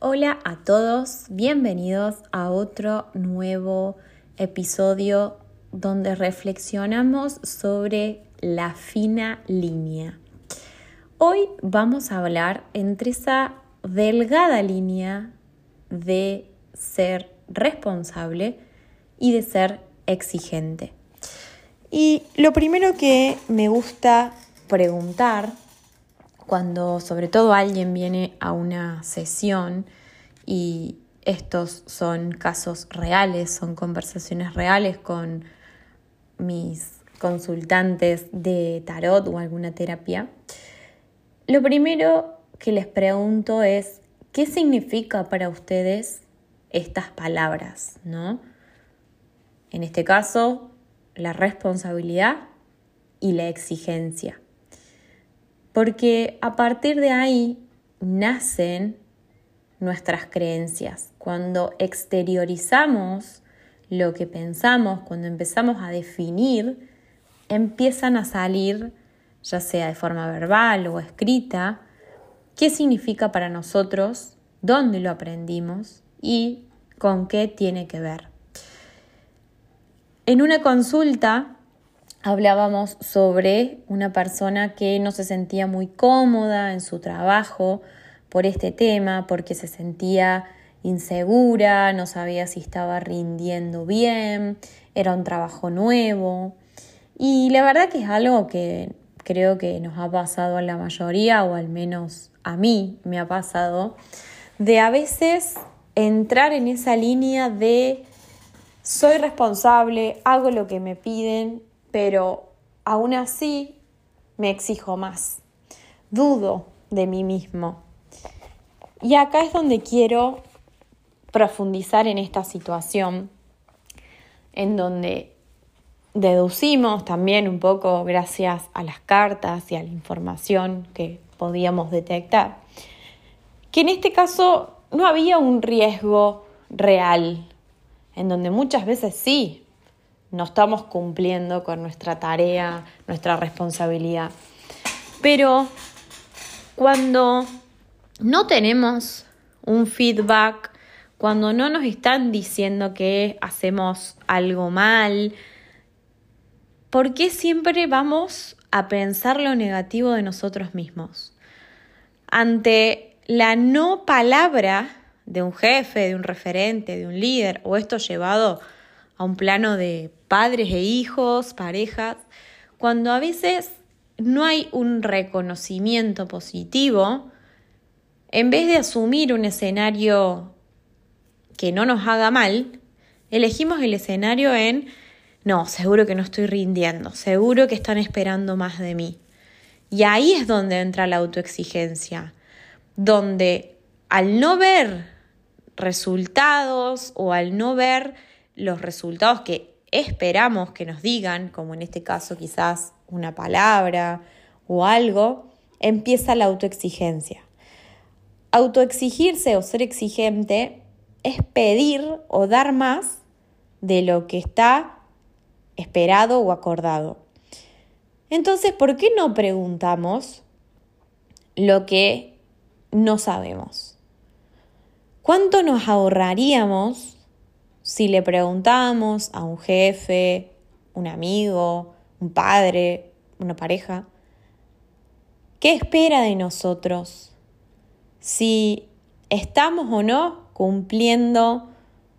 Hola a todos, bienvenidos a otro nuevo episodio donde reflexionamos sobre la fina línea. Hoy vamos a hablar entre esa delgada línea de ser responsable y de ser exigente. Y lo primero que me gusta preguntar cuando sobre todo alguien viene a una sesión y estos son casos reales, son conversaciones reales con mis consultantes de tarot o alguna terapia, lo primero que les pregunto es, ¿qué significa para ustedes estas palabras? ¿no? En este caso, la responsabilidad y la exigencia porque a partir de ahí nacen nuestras creencias. Cuando exteriorizamos lo que pensamos, cuando empezamos a definir, empiezan a salir, ya sea de forma verbal o escrita, qué significa para nosotros, dónde lo aprendimos y con qué tiene que ver. En una consulta hablábamos sobre una persona que no se sentía muy cómoda en su trabajo por este tema, porque se sentía insegura, no sabía si estaba rindiendo bien, era un trabajo nuevo. Y la verdad que es algo que creo que nos ha pasado a la mayoría, o al menos a mí me ha pasado, de a veces entrar en esa línea de soy responsable, hago lo que me piden pero aún así me exijo más, dudo de mí mismo. Y acá es donde quiero profundizar en esta situación, en donde deducimos también un poco gracias a las cartas y a la información que podíamos detectar, que en este caso no había un riesgo real, en donde muchas veces sí no estamos cumpliendo con nuestra tarea, nuestra responsabilidad. Pero cuando no tenemos un feedback, cuando no nos están diciendo que hacemos algo mal, ¿por qué siempre vamos a pensar lo negativo de nosotros mismos? Ante la no palabra de un jefe, de un referente, de un líder, o esto llevado a un plano de padres e hijos, parejas, cuando a veces no hay un reconocimiento positivo, en vez de asumir un escenario que no nos haga mal, elegimos el escenario en, no, seguro que no estoy rindiendo, seguro que están esperando más de mí. Y ahí es donde entra la autoexigencia, donde al no ver resultados o al no ver los resultados que esperamos que nos digan, como en este caso quizás una palabra o algo, empieza la autoexigencia. Autoexigirse o ser exigente es pedir o dar más de lo que está esperado o acordado. Entonces, ¿por qué no preguntamos lo que no sabemos? ¿Cuánto nos ahorraríamos si le preguntamos a un jefe, un amigo, un padre, una pareja, ¿qué espera de nosotros? Si estamos o no cumpliendo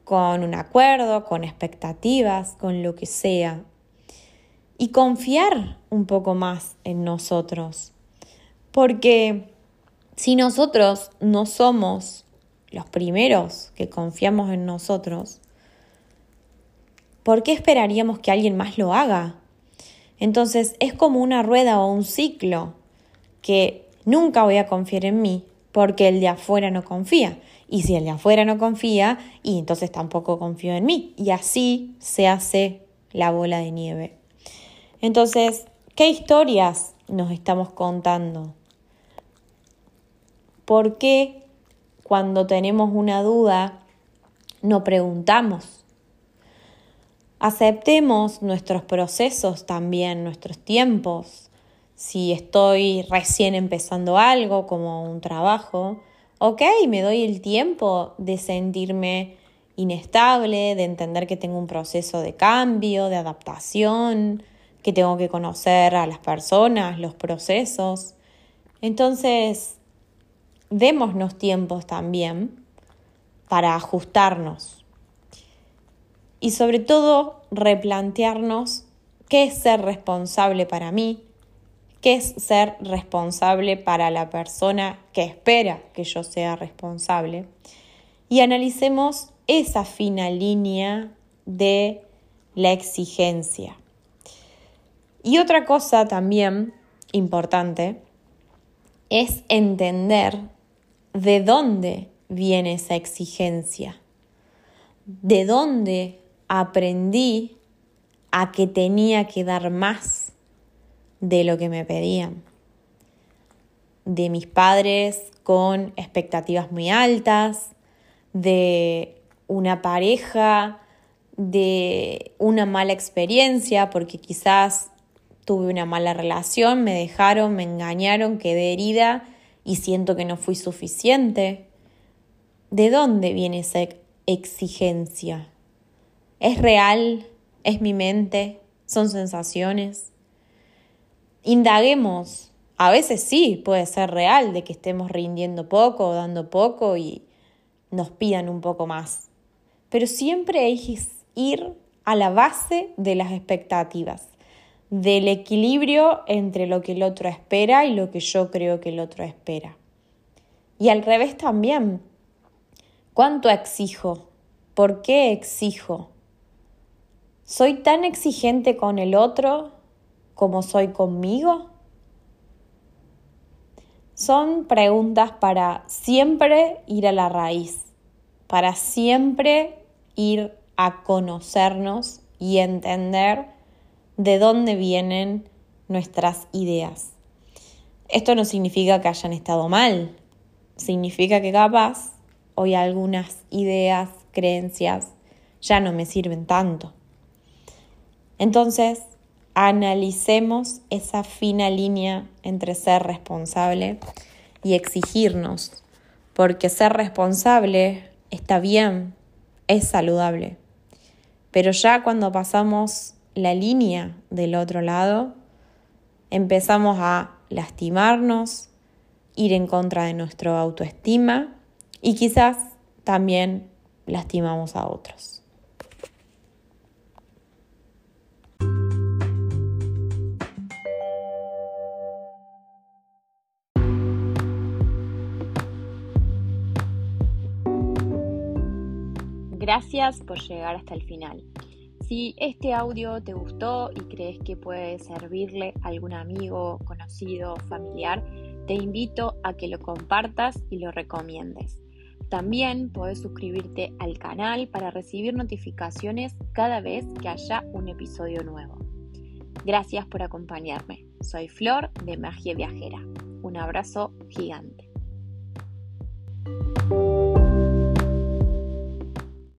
con un acuerdo, con expectativas, con lo que sea. Y confiar un poco más en nosotros. Porque si nosotros no somos los primeros que confiamos en nosotros, ¿por qué esperaríamos que alguien más lo haga? Entonces es como una rueda o un ciclo que nunca voy a confiar en mí porque el de afuera no confía. Y si el de afuera no confía, y entonces tampoco confío en mí. Y así se hace la bola de nieve. Entonces, ¿qué historias nos estamos contando? ¿Por qué cuando tenemos una duda no preguntamos? Aceptemos nuestros procesos también, nuestros tiempos. Si estoy recién empezando algo como un trabajo ok, me doy el tiempo de sentirme inestable, de entender que tengo un proceso de cambio, de adaptación, que tengo que conocer a las personas, los procesos. Entonces, démonos tiempos también para ajustarnos. Y sobre todo, replantearnos qué es ser responsable para mí, qué es ser responsable para la persona que espera que yo sea responsable. Y analicemos esa fina línea de la exigencia. Y otra cosa también importante es entender de dónde viene esa exigencia, de dónde aprendí a que tenía que dar más de lo que me pedían, de mis padres con expectativas muy altas, de una pareja, de una mala experiencia, porque quizás tuve una mala relación, me dejaron, me engañaron, quedé herida y siento que no fui suficiente. ¿De dónde viene esa exigencia? ¿Es real? ¿Es mi mente? ¿Son sensaciones? Indaguemos. A veces sí, puede ser real de que estemos rindiendo poco o dando poco y nos pidan un poco más pero siempre hay que ir a la base de las expectativas, del equilibrio entre lo que el otro espera y lo que yo creo que el otro espera. Y al revés también. ¿Cuánto exijo? ¿Por qué exijo? ¿Soy tan exigente con el otro como soy conmigo? Son preguntas para siempre ir a la raíz, para siempre ir a conocernos y entender de dónde vienen nuestras ideas. Esto no significa que hayan estado mal, significa que capaz hoy algunas ideas, creencias ya no me sirven tanto. Entonces, analicemos esa fina línea entre ser responsable y exigirnos, porque ser responsable está bien, es saludable. Pero ya cuando pasamos la línea del otro lado, empezamos a lastimarnos, ir en contra de nuestra autoestima y quizás también lastimamos a otros. Gracias por llegar hasta el final. Si este audio te gustó y crees que puede servirle a algún amigo, conocido, familiar, te invito a que lo compartas y lo recomiendes. También puedes suscribirte al canal para recibir notificaciones cada vez que haya un episodio nuevo. Gracias por acompañarme. Soy Flor de Magia Viajera. Un abrazo gigante.